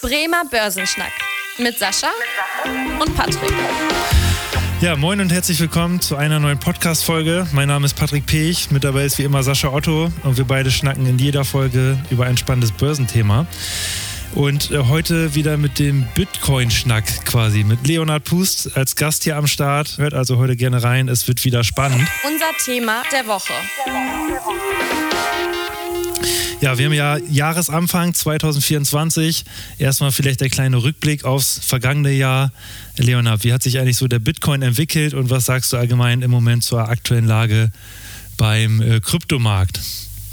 Bremer Börsenschnack mit Sascha und Patrick. Ja, moin und herzlich willkommen zu einer neuen Podcast-Folge. Mein Name ist Patrick Pech, mit dabei ist wie immer Sascha Otto und wir beide schnacken in jeder Folge über ein spannendes Börsenthema. Und äh, heute wieder mit dem Bitcoin-Schnack quasi, mit Leonhard Pust als Gast hier am Start. Hört also heute gerne rein, es wird wieder spannend. Unser Thema der Woche. Ja, wir haben ja Jahresanfang 2024. Erstmal vielleicht der kleine Rückblick aufs vergangene Jahr. Leonhard, wie hat sich eigentlich so der Bitcoin entwickelt und was sagst du allgemein im Moment zur aktuellen Lage beim äh, Kryptomarkt?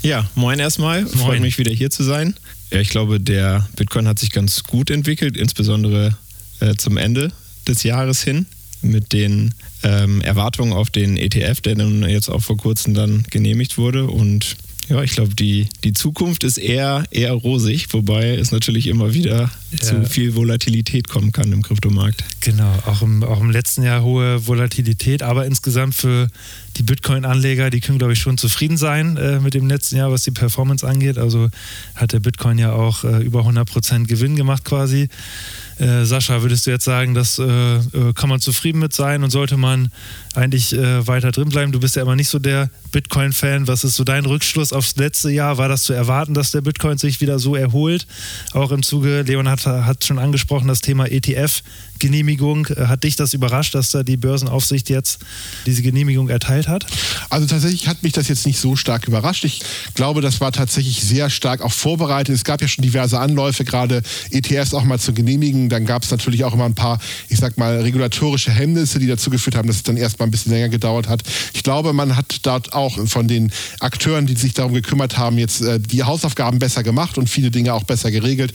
Ja, moin erstmal. Moin. Freut mich wieder hier zu sein. Ja, ich glaube, der Bitcoin hat sich ganz gut entwickelt, insbesondere äh, zum Ende des Jahres hin mit den ähm, Erwartungen auf den ETF, der nun jetzt auch vor kurzem dann genehmigt wurde. Und ja, ich glaube, die, die Zukunft ist eher, eher rosig, wobei es natürlich immer wieder ja. zu viel Volatilität kommen kann im Kryptomarkt. Genau, auch im, auch im letzten Jahr hohe Volatilität, aber insgesamt für die Bitcoin-Anleger, die können, glaube ich, schon zufrieden sein äh, mit dem letzten Jahr, was die Performance angeht. Also hat der Bitcoin ja auch äh, über 100% Gewinn gemacht quasi. Äh, Sascha, würdest du jetzt sagen, das äh, äh, kann man zufrieden mit sein und sollte man eigentlich äh, weiter drin bleiben? Du bist ja immer nicht so der Bitcoin-Fan. Was ist so dein Rückschluss aufs letzte Jahr? War das zu erwarten, dass der Bitcoin sich wieder so erholt? Auch im Zuge, Leon hat, hat schon angesprochen, das Thema ETF. Genehmigung. Äh, hat dich das überrascht, dass da die Börsenaufsicht jetzt diese Genehmigung erteilt hat? Also tatsächlich hat mich das jetzt nicht so stark überrascht. Ich glaube, das war tatsächlich sehr stark auch vorbereitet. Es gab ja schon diverse Anläufe, gerade ETFs auch mal zu genehmigen. Dann gab es natürlich auch immer ein paar, ich sag mal, regulatorische Hemmnisse, die dazu geführt haben, dass es dann erstmal ein bisschen länger gedauert hat. Ich glaube, man hat dort auch von den Akteuren, die sich darum gekümmert haben, jetzt äh, die Hausaufgaben besser gemacht und viele Dinge auch besser geregelt.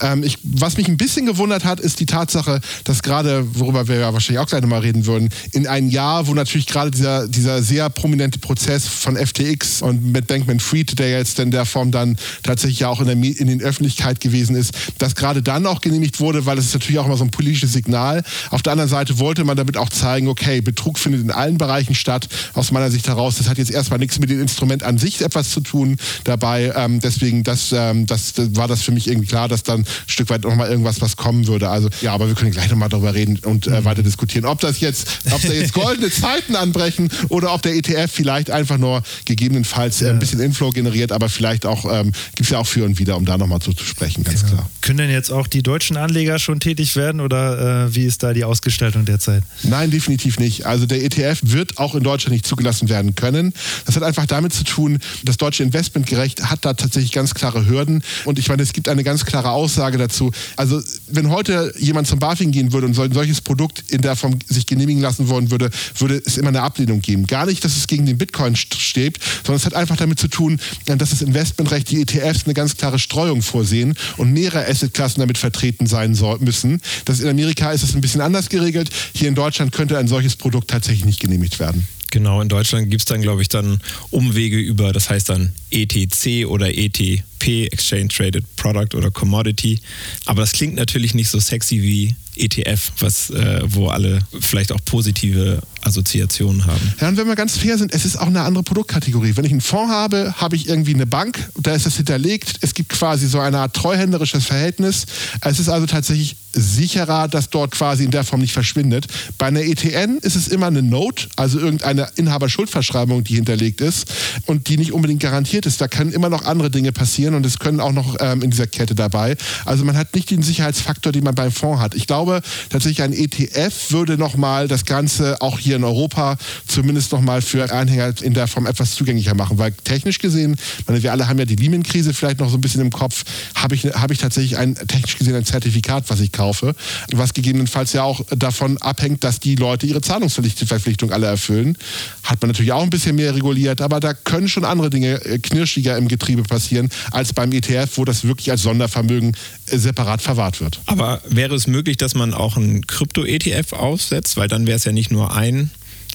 Ähm, ich, was mich ein bisschen gewundert hat, ist die Tatsache, dass gerade, worüber wir ja wahrscheinlich auch gleich nochmal reden würden, in einem Jahr, wo natürlich gerade dieser, dieser sehr prominente Prozess von FTX und mit Bankman-Fried, der jetzt in der Form dann tatsächlich ja auch in der, in den Öffentlichkeit gewesen ist, dass gerade dann auch genehmigt wurde, weil es ist natürlich auch immer so ein politisches Signal. Auf der anderen Seite wollte man damit auch zeigen, okay, Betrug findet in allen Bereichen statt. Aus meiner Sicht heraus, das hat jetzt erstmal nichts mit dem Instrument an sich etwas zu tun dabei. Ähm, deswegen, das, ähm, das, war das für mich irgendwie klar, dass dann ein Stück weit nochmal irgendwas was kommen würde. Also ja, aber wir können gleich nochmal darüber reden und äh, weiter diskutieren, ob das jetzt, ob da jetzt goldene Zeiten anbrechen oder ob der ETF vielleicht einfach nur gegebenenfalls äh, ein bisschen Inflow generiert, aber vielleicht auch ähm, gibt es ja auch für und wieder, um da nochmal zu, zu sprechen, ganz genau. klar. Können denn jetzt auch die deutschen Anleger schon tätig werden oder äh, wie ist da die Ausgestaltung derzeit? Nein, definitiv nicht. Also der ETF wird auch in Deutschland nicht zugelassen werden können. Das hat einfach damit zu tun, das deutsche Investmentgerecht hat da tatsächlich ganz klare Hürden und ich meine, es gibt eine ganz klare Aussage dazu. Also wenn heute jemand zum BaFin gehen würde und so ein solches Produkt in der Form sich genehmigen lassen wollen würde, würde es immer eine Ablehnung geben. Gar nicht, dass es gegen den Bitcoin steht, sondern es hat einfach damit zu tun, dass das Investmentrecht, die ETFs eine ganz klare Streuung vorsehen und mehrere Assetklassen damit vertreten sein müssen. Das in Amerika ist es ein bisschen anders geregelt. Hier in Deutschland könnte ein solches Produkt tatsächlich nicht genehmigt werden. Genau, in Deutschland gibt es dann, glaube ich, dann Umwege über, das heißt dann ETC oder ETP, Exchange Traded Product oder Commodity. Aber das klingt natürlich nicht so sexy wie ETF, was, äh, wo alle vielleicht auch positive Assoziationen haben. Ja, und wenn wir ganz fair sind, es ist auch eine andere Produktkategorie. Wenn ich einen Fonds habe, habe ich irgendwie eine Bank, da ist das hinterlegt. Es gibt quasi so eine Art treuhänderisches Verhältnis. Es ist also tatsächlich sicherer, dass dort quasi in der Form nicht verschwindet. Bei einer ETN ist es immer eine Note, also irgendeine Inhaberschuldverschreibung, die hinterlegt ist und die nicht unbedingt garantiert ist. Da können immer noch andere Dinge passieren und es können auch noch ähm, in dieser Kette dabei. Also man hat nicht den Sicherheitsfaktor, den man beim Fonds hat. Ich glaube tatsächlich ein ETF würde nochmal das Ganze auch hier in Europa zumindest nochmal für Anhänger in der Form etwas zugänglicher machen, weil technisch gesehen, meine, wir alle haben ja die Lehman-Krise vielleicht noch so ein bisschen im Kopf, habe ich, hab ich tatsächlich ein technisch gesehen ein Zertifikat, was ich kaufe was gegebenenfalls ja auch davon abhängt, dass die Leute ihre Zahlungsverpflichtung alle erfüllen. Hat man natürlich auch ein bisschen mehr reguliert, aber da können schon andere Dinge äh, knirschiger im Getriebe passieren als beim ETF, wo das wirklich als Sondervermögen äh, separat verwahrt wird. Aber wäre es möglich, dass man auch einen Krypto-ETF aufsetzt, weil dann wäre es ja nicht nur ein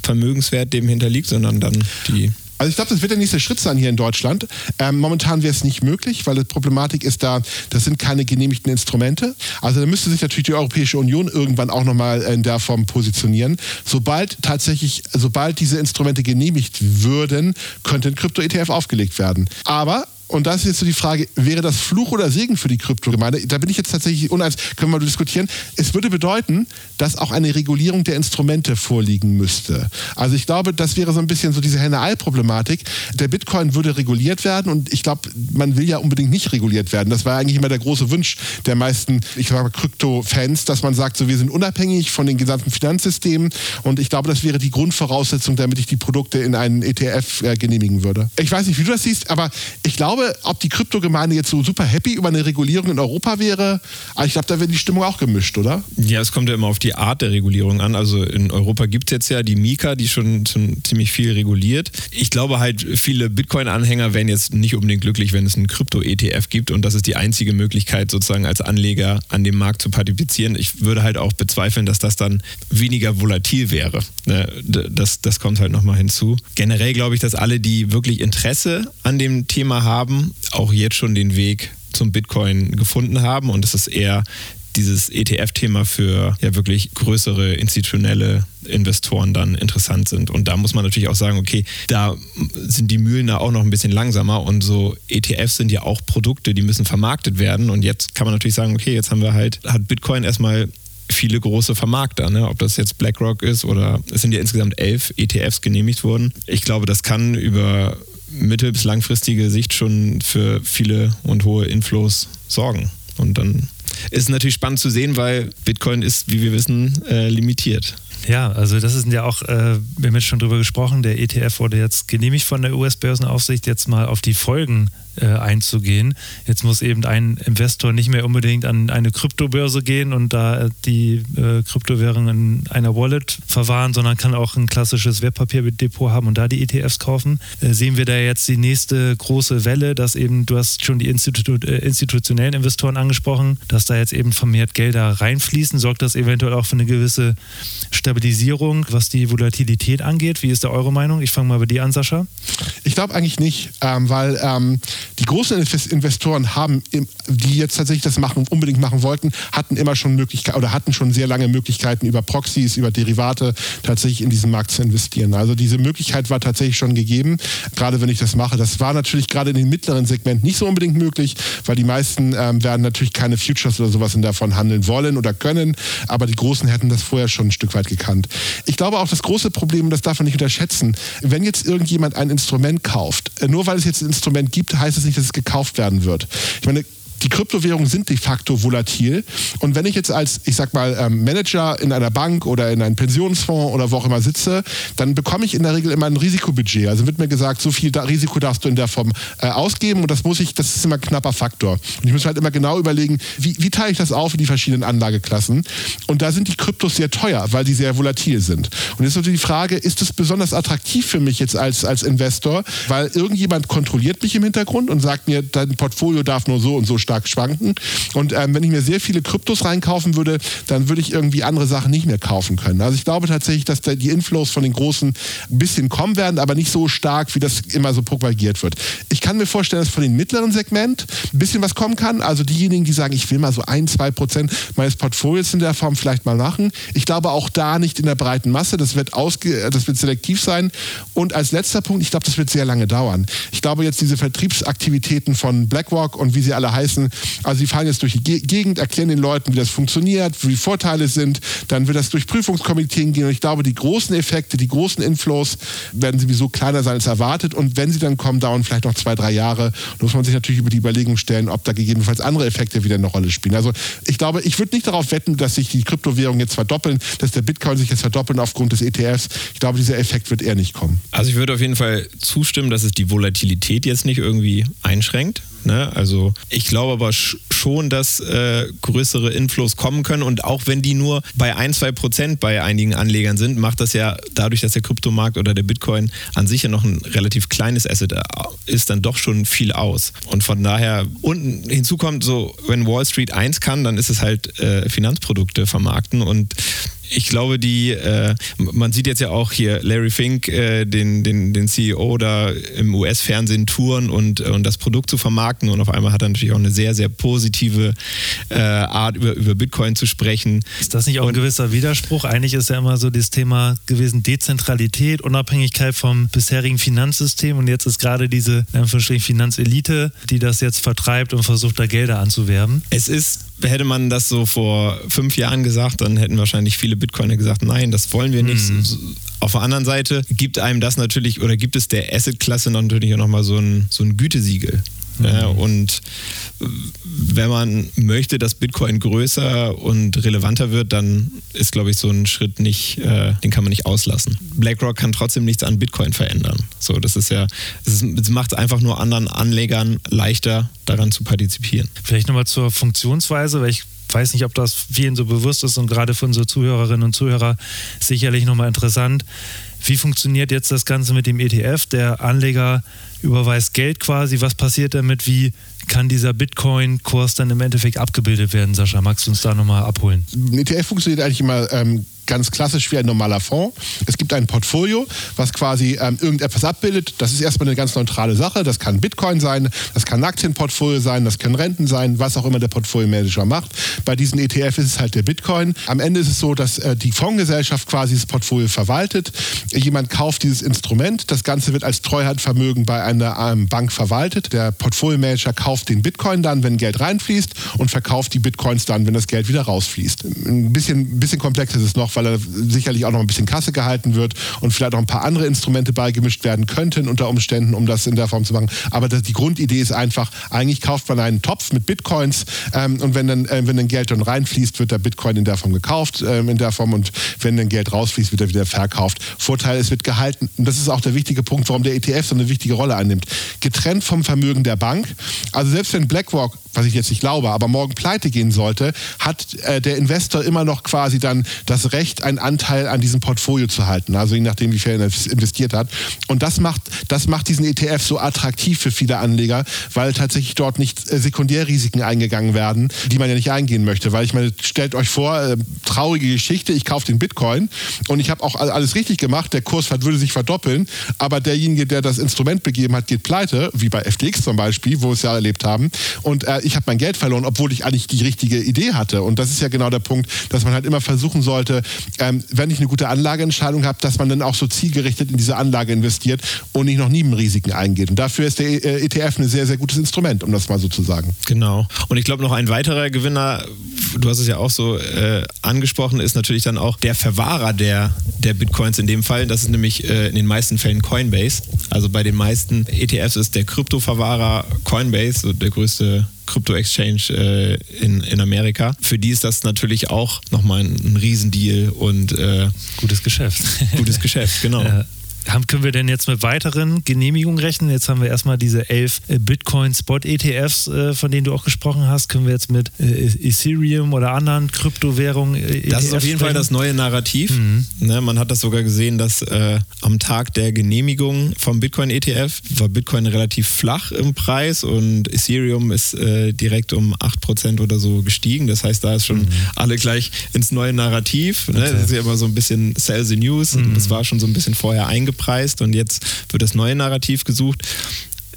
Vermögenswert dem hinterliegt, sondern dann die also ich glaube, das wird der nächste Schritt sein hier in Deutschland. Ähm, momentan wäre es nicht möglich, weil die Problematik ist da, das sind keine genehmigten Instrumente. Also da müsste sich natürlich die Europäische Union irgendwann auch nochmal in der Form positionieren. Sobald tatsächlich, sobald diese Instrumente genehmigt würden, könnte ein Krypto-ETF aufgelegt werden. Aber und das ist jetzt so die Frage, wäre das Fluch oder Segen für die Kryptogemeinde? Da bin ich jetzt tatsächlich uneins, können wir mal diskutieren. Es würde bedeuten, dass auch eine Regulierung der Instrumente vorliegen müsste. Also ich glaube, das wäre so ein bisschen so diese Henne-Ei-Problematik. Der Bitcoin würde reguliert werden und ich glaube, man will ja unbedingt nicht reguliert werden. Das war eigentlich immer der große Wunsch der meisten, ich sage mal, Krypto-Fans, dass man sagt, so wir sind unabhängig von den gesamten Finanzsystemen und ich glaube, das wäre die Grundvoraussetzung, damit ich die Produkte in einen ETF äh, genehmigen würde. Ich weiß nicht, wie du das siehst, aber ich glaube, glaube, ob die Kryptogemeinde jetzt so super happy über eine Regulierung in Europa wäre, aber ich glaube, da wäre die Stimmung auch gemischt, oder? Ja, es kommt ja immer auf die Art der Regulierung an. Also in Europa gibt es jetzt ja die Mika, die schon, schon ziemlich viel reguliert. Ich glaube halt, viele Bitcoin-Anhänger wären jetzt nicht unbedingt glücklich, wenn es einen Krypto-ETF gibt und das ist die einzige Möglichkeit, sozusagen als Anleger an dem Markt zu partizipieren. Ich würde halt auch bezweifeln, dass das dann weniger volatil wäre. Ne, das, das kommt halt nochmal hinzu. Generell glaube ich, dass alle, die wirklich Interesse an dem Thema haben, haben, auch jetzt schon den Weg zum Bitcoin gefunden haben und es ist eher dieses ETF-Thema für ja wirklich größere institutionelle Investoren dann interessant sind. Und da muss man natürlich auch sagen, okay, da sind die Mühlen da auch noch ein bisschen langsamer und so ETFs sind ja auch Produkte, die müssen vermarktet werden. Und jetzt kann man natürlich sagen, okay, jetzt haben wir halt, hat Bitcoin erstmal viele große Vermarkter, ne? ob das jetzt BlackRock ist oder es sind ja insgesamt elf ETFs genehmigt worden. Ich glaube, das kann über mittel- bis langfristige Sicht schon für viele und hohe Inflows sorgen. Und dann ist es natürlich spannend zu sehen, weil Bitcoin ist, wie wir wissen, äh, limitiert. Ja, also das ist ja auch, äh, wir haben jetzt schon drüber gesprochen, der ETF wurde jetzt genehmigt von der US-Börsenaufsicht, jetzt mal auf die Folgen äh, einzugehen. Jetzt muss eben ein Investor nicht mehr unbedingt an eine Kryptobörse gehen und da die äh, Kryptowährung in einer Wallet verwahren, sondern kann auch ein klassisches Wertpapierdepot haben und da die ETFs kaufen. Äh, sehen wir da jetzt die nächste große Welle, dass eben, du hast schon die Institu äh, institutionellen Investoren angesprochen, dass da jetzt eben vermehrt Gelder reinfließen, sorgt das eventuell auch für eine gewisse Stabilisierung, was die Volatilität angeht. Wie ist da eure Meinung? Ich fange mal bei dir an, Sascha. Ich glaube eigentlich nicht, ähm, weil ähm, die großen Investoren haben, die jetzt tatsächlich das machen, unbedingt machen wollten, hatten immer schon Möglichkeiten oder hatten schon sehr lange Möglichkeiten über Proxys, über Derivate tatsächlich in diesen Markt zu investieren. Also diese Möglichkeit war tatsächlich schon gegeben, gerade wenn ich das mache. Das war natürlich gerade in den mittleren Segmenten nicht so unbedingt möglich, weil die meisten ähm, werden natürlich keine Futures oder sowas in davon handeln wollen oder können, aber die Großen hätten das vorher schon ein Stück weit gekannt. Ich glaube auch das große Problem, das darf man nicht unterschätzen, wenn jetzt irgendjemand ein Instrument kauft, äh, nur weil es jetzt ein Instrument gibt, heißt es nicht, dass es gekauft werden wird. Ich meine, die Kryptowährungen sind de facto volatil. Und wenn ich jetzt als, ich sag mal, ähm, Manager in einer Bank oder in einem Pensionsfonds oder wo auch immer sitze, dann bekomme ich in der Regel immer ein Risikobudget. Also wird mir gesagt, so viel Risiko darfst du in der Form äh, ausgeben und das muss ich, das ist immer ein knapper Faktor. Und ich muss halt immer genau überlegen, wie, wie teile ich das auf in die verschiedenen Anlageklassen. Und da sind die Kryptos sehr teuer, weil die sehr volatil sind. Und jetzt ist natürlich die Frage, ist es besonders attraktiv für mich jetzt als, als Investor, weil irgendjemand kontrolliert mich im Hintergrund und sagt mir, dein Portfolio darf nur so und so stark schwanken. Und ähm, wenn ich mir sehr viele Kryptos reinkaufen würde, dann würde ich irgendwie andere Sachen nicht mehr kaufen können. Also ich glaube tatsächlich, dass da die Inflows von den Großen ein bisschen kommen werden, aber nicht so stark, wie das immer so propagiert wird. Ich kann mir vorstellen, dass von den mittleren Segment ein bisschen was kommen kann. Also diejenigen, die sagen, ich will mal so ein, zwei Prozent meines Portfolios in der Form vielleicht mal machen. Ich glaube auch da nicht in der breiten Masse. Das wird, ausge das wird selektiv sein. Und als letzter Punkt, ich glaube, das wird sehr lange dauern. Ich glaube jetzt diese Vertriebsaktivitäten von BlackRock und wie sie alle heißen, Interessen. Also sie fahren jetzt durch die Gegend, erklären den Leuten, wie das funktioniert, wie die Vorteile sind. Dann wird das durch Prüfungskomiteen gehen. Und ich glaube, die großen Effekte, die großen Inflows werden sowieso kleiner sein als erwartet. Und wenn sie dann kommen, dauern vielleicht noch zwei, drei Jahre. Da muss man sich natürlich über die Überlegung stellen, ob da gegebenenfalls andere Effekte wieder eine Rolle spielen. Also ich glaube, ich würde nicht darauf wetten, dass sich die Kryptowährungen jetzt verdoppeln, dass der Bitcoin sich jetzt verdoppeln aufgrund des ETFs. Ich glaube, dieser Effekt wird eher nicht kommen. Also ich würde auf jeden Fall zustimmen, dass es die Volatilität jetzt nicht irgendwie einschränkt. Ne? Also ich glaube aber schon, dass äh, größere Inflows kommen können und auch wenn die nur bei ein, zwei Prozent bei einigen Anlegern sind, macht das ja dadurch, dass der Kryptomarkt oder der Bitcoin an sich ja noch ein relativ kleines Asset äh, ist, dann doch schon viel aus. Und von daher, und hinzu kommt so, wenn Wall Street eins kann, dann ist es halt äh, Finanzprodukte vermarkten und ich glaube, die, äh, man sieht jetzt ja auch hier Larry Fink, äh, den, den, den CEO da im US-Fernsehen touren und, und das Produkt zu vermarkten und auf einmal hat er natürlich auch eine sehr, sehr positive äh, Art, über, über Bitcoin zu sprechen. Ist das nicht auch ein gewisser Widerspruch? Eigentlich ist ja immer so das Thema gewesen Dezentralität, Unabhängigkeit vom bisherigen Finanzsystem und jetzt ist gerade diese Finanzelite, die das jetzt vertreibt und versucht, da Gelder anzuwerben. Es ist hätte man das so vor fünf Jahren gesagt, dann hätten wahrscheinlich viele Bitcoiner gesagt, nein, das wollen wir nicht. Mhm. Auf der anderen Seite gibt einem das natürlich oder gibt es der Asset-Klasse natürlich auch nochmal so ein, so ein Gütesiegel. Mhm. Und wenn man möchte, dass Bitcoin größer und relevanter wird, dann ist, glaube ich, so ein Schritt nicht, äh, den kann man nicht auslassen. BlackRock kann trotzdem nichts an Bitcoin verändern. So, das ist ja, es macht es einfach nur anderen Anlegern leichter, daran zu partizipieren. Vielleicht nochmal zur Funktionsweise, weil ich weiß nicht, ob das vielen so bewusst ist und gerade für unsere Zuhörerinnen und Zuhörer sicherlich nochmal interessant. Wie funktioniert jetzt das Ganze mit dem ETF? Der Anleger überweist Geld quasi. Was passiert damit? Wie kann dieser Bitcoin-Kurs dann im Endeffekt abgebildet werden? Sascha, magst du uns da nochmal abholen? Ein ETF funktioniert eigentlich immer ähm, ganz klassisch wie ein normaler Fonds. Es gibt ein Portfolio, was quasi ähm, irgendetwas abbildet. Das ist erstmal eine ganz neutrale Sache. Das kann Bitcoin sein, das kann Aktienportfolio sein, das können Renten sein, was auch immer der Portfolio-Manager macht. Bei diesen ETF ist es halt der Bitcoin. Am Ende ist es so, dass äh, die Fondsgesellschaft quasi das Portfolio verwaltet. Jemand kauft dieses Instrument. Das Ganze wird als Treuhandvermögen bei einer ähm, Bank verwaltet. Der Portfolio-Manager kauft den Bitcoin dann, wenn Geld reinfließt und verkauft die Bitcoins dann, wenn das Geld wieder rausfließt. Ein bisschen, bisschen komplex ist es noch, weil er sicherlich auch noch ein bisschen Kasse gehalten wird und vielleicht auch ein paar andere Instrumente beigemischt werden könnten unter Umständen, um das in der Form zu machen. Aber das, die Grundidee ist einfach, eigentlich kauft man einen Topf mit Bitcoins ähm, und wenn dann, äh, wenn dann Geld dann reinfließt, wird der Bitcoin in der Form gekauft, ähm, in der Form und wenn dann Geld rausfließt, wird er wieder verkauft. Vorteil, es wird gehalten und das ist auch der wichtige Punkt, warum der ETF so eine wichtige Rolle einnimmt. Getrennt vom Vermögen der Bank. Also selbst wenn BlackRock was ich jetzt nicht glaube, aber morgen pleite gehen sollte, hat äh, der Investor immer noch quasi dann das Recht, einen Anteil an diesem Portfolio zu halten, also je nachdem, wie viel er investiert hat. Und das macht, das macht diesen ETF so attraktiv für viele Anleger, weil tatsächlich dort nicht äh, Sekundärrisiken eingegangen werden, die man ja nicht eingehen möchte. Weil ich meine, stellt euch vor, äh, traurige Geschichte, ich kaufe den Bitcoin und ich habe auch alles richtig gemacht, der Kurs würde sich verdoppeln, aber derjenige, der das Instrument begeben hat, geht pleite, wie bei FTX zum Beispiel, wo wir es ja erlebt haben. Und äh, ich habe mein Geld verloren, obwohl ich eigentlich die richtige Idee hatte. Und das ist ja genau der Punkt, dass man halt immer versuchen sollte, ähm, wenn ich eine gute Anlageentscheidung habe, dass man dann auch so zielgerichtet in diese Anlage investiert und nicht noch Nebenrisiken eingeht. Und dafür ist der ETF ein sehr, sehr gutes Instrument, um das mal so zu sagen. Genau. Und ich glaube, noch ein weiterer Gewinner, du hast es ja auch so äh, angesprochen, ist natürlich dann auch der Verwahrer der, der Bitcoins in dem Fall. Das ist nämlich äh, in den meisten Fällen Coinbase. Also bei den meisten ETFs ist der Kryptoverwahrer Coinbase, der größte Krypto-Exchange äh, in, in Amerika. Für die ist das natürlich auch nochmal ein, ein Riesendeal und äh, gutes Geschäft. Gutes Geschäft, genau. Ja haben, können wir denn jetzt mit weiteren Genehmigungen rechnen? Jetzt haben wir erstmal diese elf äh, Bitcoin-Spot-ETFs, äh, von denen du auch gesprochen hast. Können wir jetzt mit äh, Ethereum oder anderen Kryptowährungen. das ist auf jeden Fall das neue Narrativ. Mhm. Ne, man hat das sogar gesehen, dass äh, am Tag der Genehmigung vom Bitcoin-ETF war Bitcoin relativ flach im Preis und Ethereum ist äh, direkt um 8% oder so gestiegen. Das heißt, da ist schon mhm. alle gleich ins neue Narrativ. Ne? Okay. Das ist ja immer so ein bisschen Sell the News. Mhm. Das war schon so ein bisschen vorher eingebaut eingepreist und jetzt wird das neue Narrativ gesucht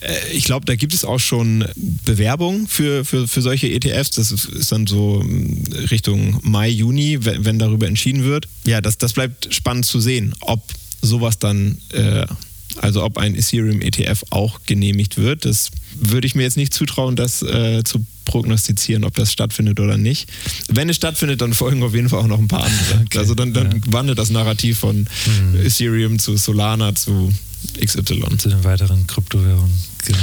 äh, ich glaube, da gibt es auch schon Bewerbungen für, für, für solche ETFs. Das ist, dann so hm, Richtung Mai, Juni, wenn, darüber entschieden wird. Ja, das, das bleibt spannend zu sehen, ob sowas dann, äh, also ob ein Ethereum ETF auch genehmigt wird. Das würde ich mir jetzt nicht zutrauen, das äh, zu prognostizieren, ob das stattfindet oder nicht. Wenn es stattfindet, dann folgen auf jeden Fall auch noch ein paar andere. Okay. Also dann, dann ja. wandelt das Narrativ von mhm. Ethereum zu Solana zu XY. Zu den weiteren Kryptowährungen. Genau.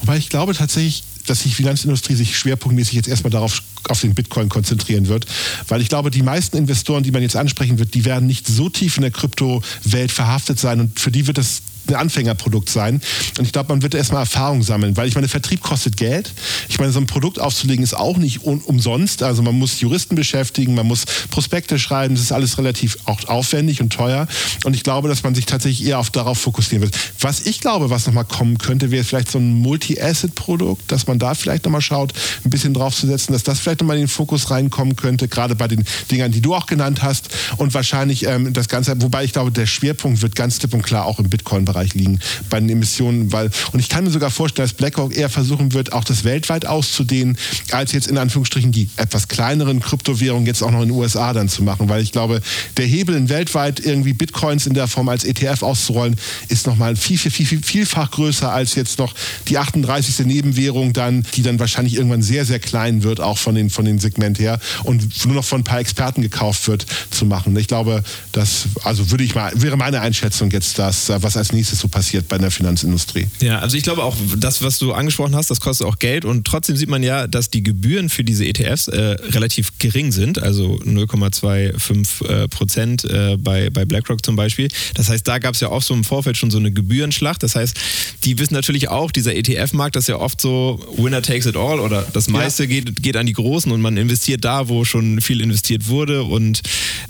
Wobei ich glaube tatsächlich, dass die Finanzindustrie sich schwerpunktmäßig jetzt erstmal darauf auf den Bitcoin konzentrieren wird, weil ich glaube, die meisten Investoren, die man jetzt ansprechen wird, die werden nicht so tief in der Kryptowelt verhaftet sein und für die wird das ein Anfängerprodukt sein. Und ich glaube, man wird erstmal Erfahrung sammeln, weil ich meine, Vertrieb kostet Geld. Ich meine, so ein Produkt aufzulegen ist auch nicht umsonst. Also man muss Juristen beschäftigen, man muss Prospekte schreiben, das ist alles relativ auch aufwendig und teuer. Und ich glaube, dass man sich tatsächlich eher auf, darauf fokussieren wird. Was ich glaube, was nochmal kommen könnte, wäre vielleicht so ein Multi-Asset-Produkt, dass man da vielleicht nochmal schaut, ein bisschen drauf zu setzen, dass das vielleicht nochmal in den Fokus reinkommen könnte, gerade bei den Dingern, die du auch genannt hast. Und wahrscheinlich ähm, das Ganze, wobei ich glaube, der Schwerpunkt wird ganz klipp und klar auch im Bitcoin-Bereich liegen, bei den Emissionen, weil, und ich kann mir sogar vorstellen, dass BlackRock eher versuchen wird, auch das weltweit auszudehnen, als jetzt in Anführungsstrichen die etwas kleineren Kryptowährungen jetzt auch noch in den USA dann zu machen, weil ich glaube, der Hebel in weltweit irgendwie Bitcoins in der Form als ETF auszurollen, ist nochmal viel, viel, viel, viel, vielfach größer als jetzt noch die 38. Nebenwährung dann, die dann wahrscheinlich irgendwann sehr, sehr klein wird, auch von den, von den Segment her und nur noch von ein paar Experten gekauft wird, zu machen. Ich glaube, das, also würde ich mal, wäre meine Einschätzung jetzt das, was als nächstes so passiert bei der Finanzindustrie. Ja, also ich glaube auch, das, was du angesprochen hast, das kostet auch Geld und trotzdem sieht man ja, dass die Gebühren für diese ETFs äh, relativ gering sind, also 0,25 äh, Prozent äh, bei, bei BlackRock zum Beispiel. Das heißt, da gab es ja auch so im Vorfeld schon so eine Gebührenschlacht. Das heißt, die wissen natürlich auch, dieser ETF-Markt, das ist ja oft so, Winner takes it all oder das meiste ja. geht, geht an die Großen und man investiert da, wo schon viel investiert wurde. Und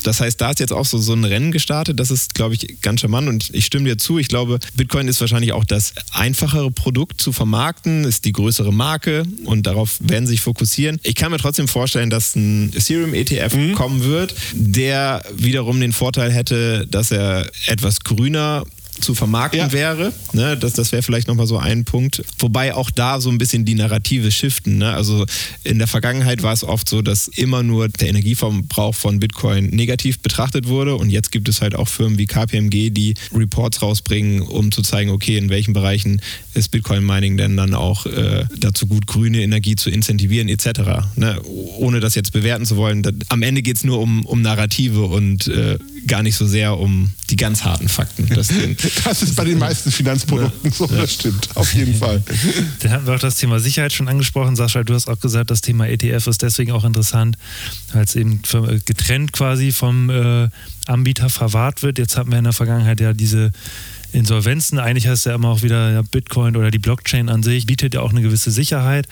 das heißt, da ist jetzt auch so, so ein Rennen gestartet. Das ist, glaube ich, ganz charmant und ich stimme dir zu. Ich glaube, Bitcoin ist wahrscheinlich auch das einfachere Produkt zu vermarkten, ist die größere Marke und darauf werden sie sich fokussieren. Ich kann mir trotzdem vorstellen, dass ein Ethereum-ETF mhm. kommen wird, der wiederum den Vorteil hätte, dass er etwas grüner zu vermarkten ja. wäre. Ne, das das wäre vielleicht nochmal so ein Punkt. Wobei auch da so ein bisschen die Narrative shiften. Ne? Also in der Vergangenheit war es oft so, dass immer nur der Energieverbrauch von Bitcoin negativ betrachtet wurde. Und jetzt gibt es halt auch Firmen wie KPMG, die Reports rausbringen, um zu zeigen, okay, in welchen Bereichen ist Bitcoin-Mining denn dann auch äh, dazu gut, grüne Energie zu incentivieren etc. Ne? Ohne das jetzt bewerten zu wollen. Am Ende geht es nur um, um Narrative und äh, gar nicht so sehr um die ganz harten Fakten. Das, das ist bei den meisten Finanzprodukten so, das stimmt, auf jeden Fall. Dann haben wir auch das Thema Sicherheit schon angesprochen. Sascha, du hast auch gesagt, das Thema ETF ist deswegen auch interessant, weil es eben getrennt quasi vom äh, Anbieter verwahrt wird. Jetzt hatten wir in der Vergangenheit ja diese Insolvenzen. Eigentlich heißt es ja immer auch wieder Bitcoin oder die Blockchain an sich bietet ja auch eine gewisse Sicherheit.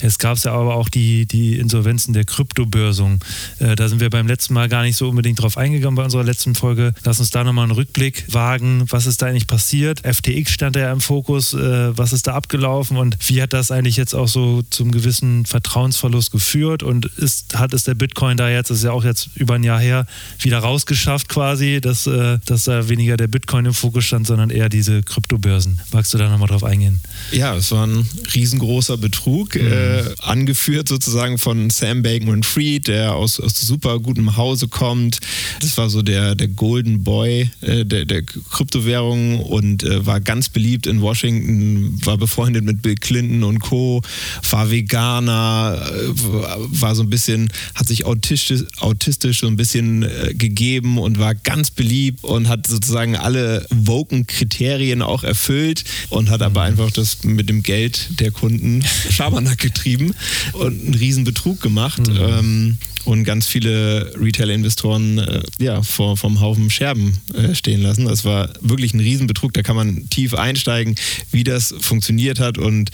Jetzt gab es ja aber auch die, die Insolvenzen der Kryptobörsung. Äh, da sind wir beim letzten Mal gar nicht so unbedingt drauf eingegangen bei unserer letzten Folge. Lass uns da nochmal einen Rückblick wagen. Was ist da eigentlich passiert? FTX stand ja im Fokus. Äh, was ist da abgelaufen und wie hat das eigentlich jetzt auch so zum gewissen Vertrauensverlust geführt? Und ist, hat es der Bitcoin da jetzt, das ist ja auch jetzt über ein Jahr her, wieder rausgeschafft quasi, dass, äh, dass da weniger der Bitcoin im Fokus stand, sondern sondern eher diese Kryptobörsen. Magst du da nochmal drauf eingehen? Ja, es war ein riesengroßer Betrug, mhm. äh, angeführt sozusagen von Sam Bankman-Fried, der aus, aus super gutem Hause kommt. Das war so der, der Golden Boy äh, der, der Kryptowährung und äh, war ganz beliebt in Washington, war befreundet mit Bill Clinton und Co., war Veganer, äh, war so ein bisschen, hat sich autistisch, autistisch so ein bisschen äh, gegeben und war ganz beliebt und hat sozusagen alle Woken Kriterien auch erfüllt und hat aber einfach das mit dem Geld der Kunden Schabernack getrieben und einen riesen Betrug gemacht. Mhm. Ähm, und ganz viele Retail-Investoren äh, ja, vor, vom Haufen Scherben äh, stehen lassen. Das war wirklich ein Riesenbetrug. Da kann man tief einsteigen, wie das funktioniert hat und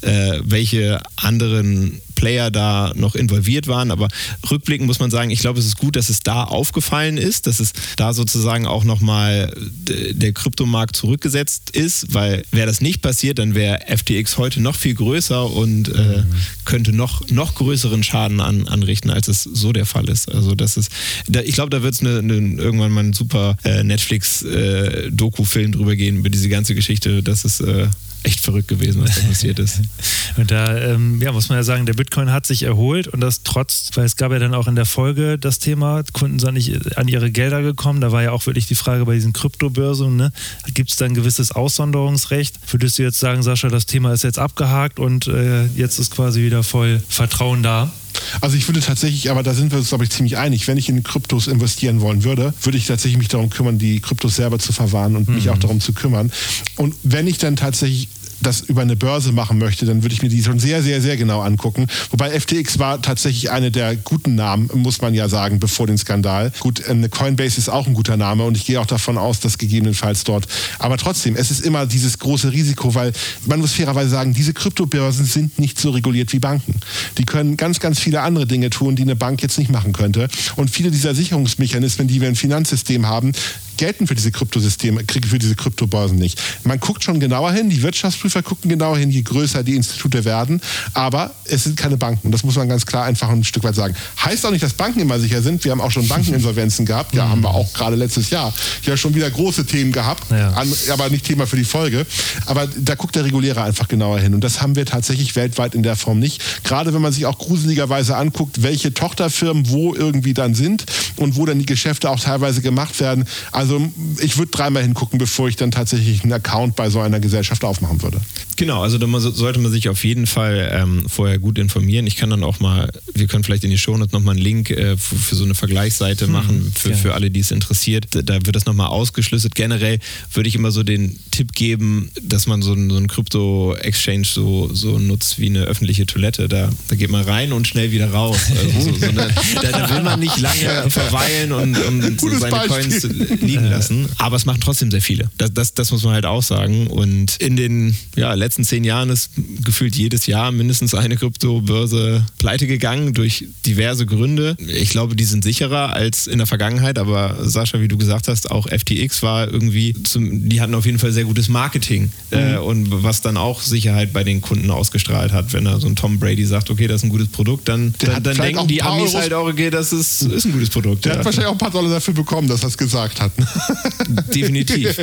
äh, welche anderen Player da noch involviert waren. Aber rückblickend muss man sagen, ich glaube, es ist gut, dass es da aufgefallen ist, dass es da sozusagen auch nochmal der Kryptomarkt zurückgesetzt ist, weil wäre das nicht passiert, dann wäre FTX heute noch viel größer und äh, könnte noch, noch größeren Schaden an, anrichten, als es so der Fall ist. Also das ist, da, ich glaube, da wird es ne, ne, irgendwann mal ein super äh, Netflix-Doku-Film äh, drüber gehen, über diese ganze Geschichte. Das ist äh, echt verrückt gewesen, was da passiert ist. Und da ähm, ja, muss man ja sagen, der Bitcoin hat sich erholt und das trotz, weil es gab ja dann auch in der Folge das Thema, Kunden sind nicht an ihre Gelder gekommen. Da war ja auch wirklich die Frage bei diesen Kryptobörsen, ne? gibt es da ein gewisses Aussonderungsrecht? Würdest du jetzt sagen, Sascha, das Thema ist jetzt abgehakt und äh, jetzt ist quasi wieder voll Vertrauen da? Also ich würde tatsächlich, aber da sind wir uns, glaube ich, ziemlich einig, wenn ich in Kryptos investieren wollen würde, würde ich tatsächlich mich darum kümmern, die Kryptos selber zu verwahren und mhm. mich auch darum zu kümmern. Und wenn ich dann tatsächlich das über eine Börse machen möchte, dann würde ich mir die schon sehr, sehr, sehr genau angucken. Wobei FTX war tatsächlich eine der guten Namen, muss man ja sagen, bevor den Skandal. Gut, eine Coinbase ist auch ein guter Name und ich gehe auch davon aus, dass gegebenenfalls dort. Aber trotzdem, es ist immer dieses große Risiko, weil man muss fairerweise sagen, diese Kryptobörsen sind nicht so reguliert wie Banken. Die können ganz, ganz viele andere Dinge tun, die eine Bank jetzt nicht machen könnte. Und viele dieser Sicherungsmechanismen, die wir im Finanzsystem haben, gelten für diese Kryptosysteme, für diese Kryptobörsen nicht. Man guckt schon genauer hin, die Wirtschaftsprüfer gucken genauer hin, je größer die Institute werden, aber es sind keine Banken. Das muss man ganz klar einfach ein Stück weit sagen. Heißt auch nicht, dass Banken immer sicher sind. Wir haben auch schon Bankeninsolvenzen gehabt. Ja, haben wir auch gerade letztes Jahr. Ja, schon wieder große Themen gehabt, ja. aber nicht Thema für die Folge. Aber da guckt der Regulierer einfach genauer hin. Und das haben wir tatsächlich weltweit in der Form nicht. Gerade wenn man sich auch gruseligerweise anguckt, welche Tochterfirmen wo irgendwie dann sind und wo dann die Geschäfte auch teilweise gemacht werden. Also also ich würde dreimal hingucken, bevor ich dann tatsächlich einen Account bei so einer Gesellschaft aufmachen würde. Genau, also da sollte man sich auf jeden Fall ähm, vorher gut informieren. Ich kann dann auch mal, wir können vielleicht in die Shownotes nochmal einen Link äh, für, für, so eine Vergleichsseite hm, machen, für, ja. für alle, die es interessiert. Da wird das nochmal ausgeschlüsselt. Generell würde ich immer so den Tipp geben, dass man so einen, so Krypto-Exchange so, so nutzt wie eine öffentliche Toilette. Da, da geht man rein und schnell wieder raus. Also so, so eine, da, da, will man nicht lange verweilen und, und seine Beispiel. Coins liegen lassen. Aber es machen trotzdem sehr viele. Das, das, das muss man halt auch sagen. Und in den ja, letzten zehn Jahren ist gefühlt jedes Jahr mindestens eine Kryptobörse pleite gegangen durch diverse Gründe. Ich glaube, die sind sicherer als in der Vergangenheit, aber Sascha, wie du gesagt hast, auch FTX war irgendwie, zum, die hatten auf jeden Fall sehr gutes Marketing äh, mhm. äh, und was dann auch Sicherheit bei den Kunden ausgestrahlt hat. Wenn da so ein Tom Brady sagt, okay, das ist ein gutes Produkt, dann, dann, dann denken die Amis Euros halt auch, okay, das ist, ist ein gutes Produkt. Der ja. hat wahrscheinlich auch ein paar Dollar dafür bekommen, dass er es gesagt hat. Definitiv.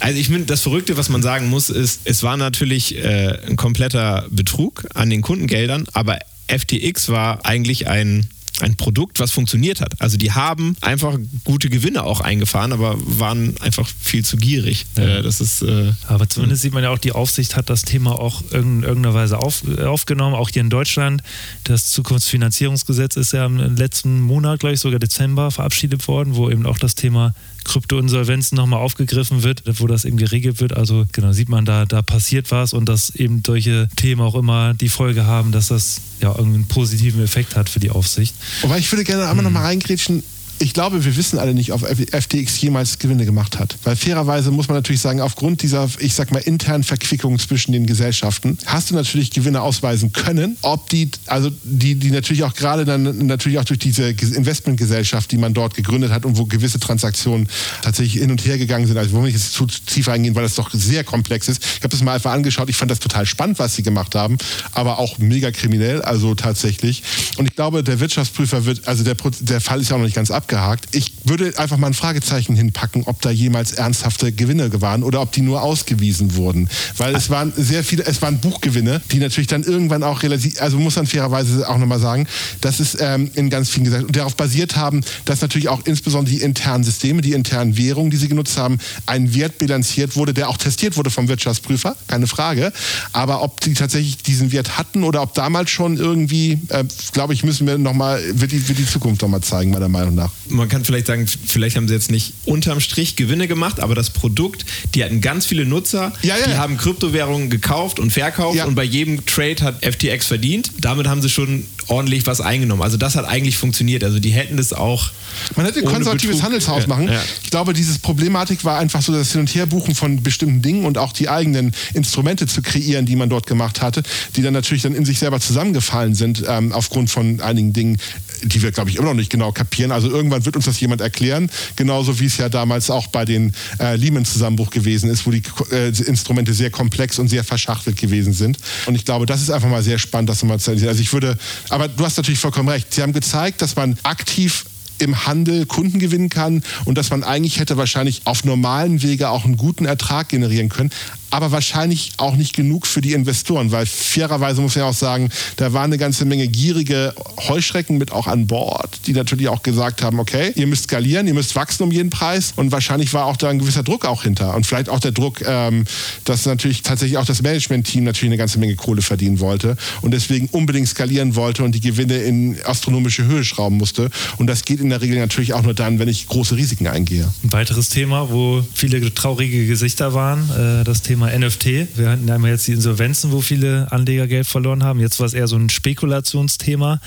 Also ich finde, das Verrückte, was man sagen muss, ist, es war natürlich äh, ein kompletter Betrug an den Kundengeldern, aber FTX war eigentlich ein ein Produkt, was funktioniert hat. Also die haben einfach gute Gewinne auch eingefahren, aber waren einfach viel zu gierig. Ja. Äh, das ist, äh, aber zumindest sieht man ja auch, die Aufsicht hat das Thema auch in irgendeiner Weise auf, aufgenommen, auch hier in Deutschland. Das Zukunftsfinanzierungsgesetz ist ja im letzten Monat, glaube ich, sogar Dezember verabschiedet worden, wo eben auch das Thema Kryptoinsolvenzen nochmal aufgegriffen wird, wo das eben geregelt wird. Also genau, sieht man, da, da passiert was und dass eben solche Themen auch immer die Folge haben, dass das ja irgendwie einen positiven Effekt hat für die Aufsicht. Aber ich würde gerne einmal mhm. nochmal reingrätschen, ich glaube, wir wissen alle nicht, ob FTX jemals Gewinne gemacht hat. Weil fairerweise muss man natürlich sagen, aufgrund dieser, ich sag mal, internen Verquickung zwischen den Gesellschaften, hast du natürlich Gewinne ausweisen können. Ob die, also die, die natürlich auch gerade dann natürlich auch durch diese Investmentgesellschaft, die man dort gegründet hat und wo gewisse Transaktionen tatsächlich hin und her gegangen sind. Also, wo wir jetzt zu tief eingehen, weil das doch sehr komplex ist. Ich habe das mal einfach angeschaut. Ich fand das total spannend, was sie gemacht haben, aber auch mega kriminell, also tatsächlich. Und ich glaube, der Wirtschaftsprüfer wird, also der, der Fall ist ja auch noch nicht ganz ab abgehakt. Ich würde einfach mal ein Fragezeichen hinpacken, ob da jemals ernsthafte Gewinne waren oder ob die nur ausgewiesen wurden. Weil es waren sehr viele, es waren Buchgewinne, die natürlich dann irgendwann auch relativ, also muss man fairerweise auch nochmal sagen, das ist ähm, in ganz vielen gesagt und darauf basiert haben, dass natürlich auch insbesondere die internen Systeme, die internen Währungen, die sie genutzt haben, ein Wert bilanziert wurde, der auch testiert wurde vom Wirtschaftsprüfer, keine Frage. Aber ob die tatsächlich diesen Wert hatten oder ob damals schon irgendwie, äh, glaube ich, müssen wir nochmal, wird die, wird die Zukunft nochmal zeigen, meiner Meinung nach man kann vielleicht sagen, vielleicht haben sie jetzt nicht unterm Strich Gewinne gemacht, aber das Produkt, die hatten ganz viele Nutzer, ja, ja. die haben Kryptowährungen gekauft und verkauft ja. und bei jedem Trade hat FTX verdient. Damit haben sie schon ordentlich was eingenommen. Also das hat eigentlich funktioniert. Also die hätten das auch. Man hätte ein konservatives Betrug. Handelshaus machen. Ja, ja. Ich glaube, diese Problematik war einfach so das Hin- und Herbuchen von bestimmten Dingen und auch die eigenen Instrumente zu kreieren, die man dort gemacht hatte, die dann natürlich dann in sich selber zusammengefallen sind, ähm, aufgrund von einigen Dingen, die wir, glaube ich, immer noch nicht genau kapieren. Also irgendwann wird uns das jemand erklären, genauso wie es ja damals auch bei den äh, Lehman-Zusammenbruch gewesen ist, wo die äh, Instrumente sehr komplex und sehr verschachtelt gewesen sind. Und ich glaube, das ist einfach mal sehr spannend, das mal zu Also ich würde, aber du hast natürlich vollkommen recht. Sie haben gezeigt, dass man aktiv im Handel Kunden gewinnen kann und dass man eigentlich hätte wahrscheinlich auf normalen Wege auch einen guten Ertrag generieren können aber wahrscheinlich auch nicht genug für die Investoren, weil fairerweise muss man ja auch sagen, da waren eine ganze Menge gierige Heuschrecken mit auch an Bord, die natürlich auch gesagt haben, okay, ihr müsst skalieren, ihr müsst wachsen um jeden Preis. Und wahrscheinlich war auch da ein gewisser Druck auch hinter. Und vielleicht auch der Druck, ähm, dass natürlich tatsächlich auch das Management-Team natürlich eine ganze Menge Kohle verdienen wollte und deswegen unbedingt skalieren wollte und die Gewinne in astronomische Höhe schrauben musste. Und das geht in der Regel natürlich auch nur dann, wenn ich große Risiken eingehe. Ein weiteres Thema, wo viele traurige Gesichter waren, äh, das Thema Thema NFT. Wir hatten einmal jetzt die Insolvenzen, wo viele Anleger Geld verloren haben. Jetzt war es eher so ein Spekulationsthema.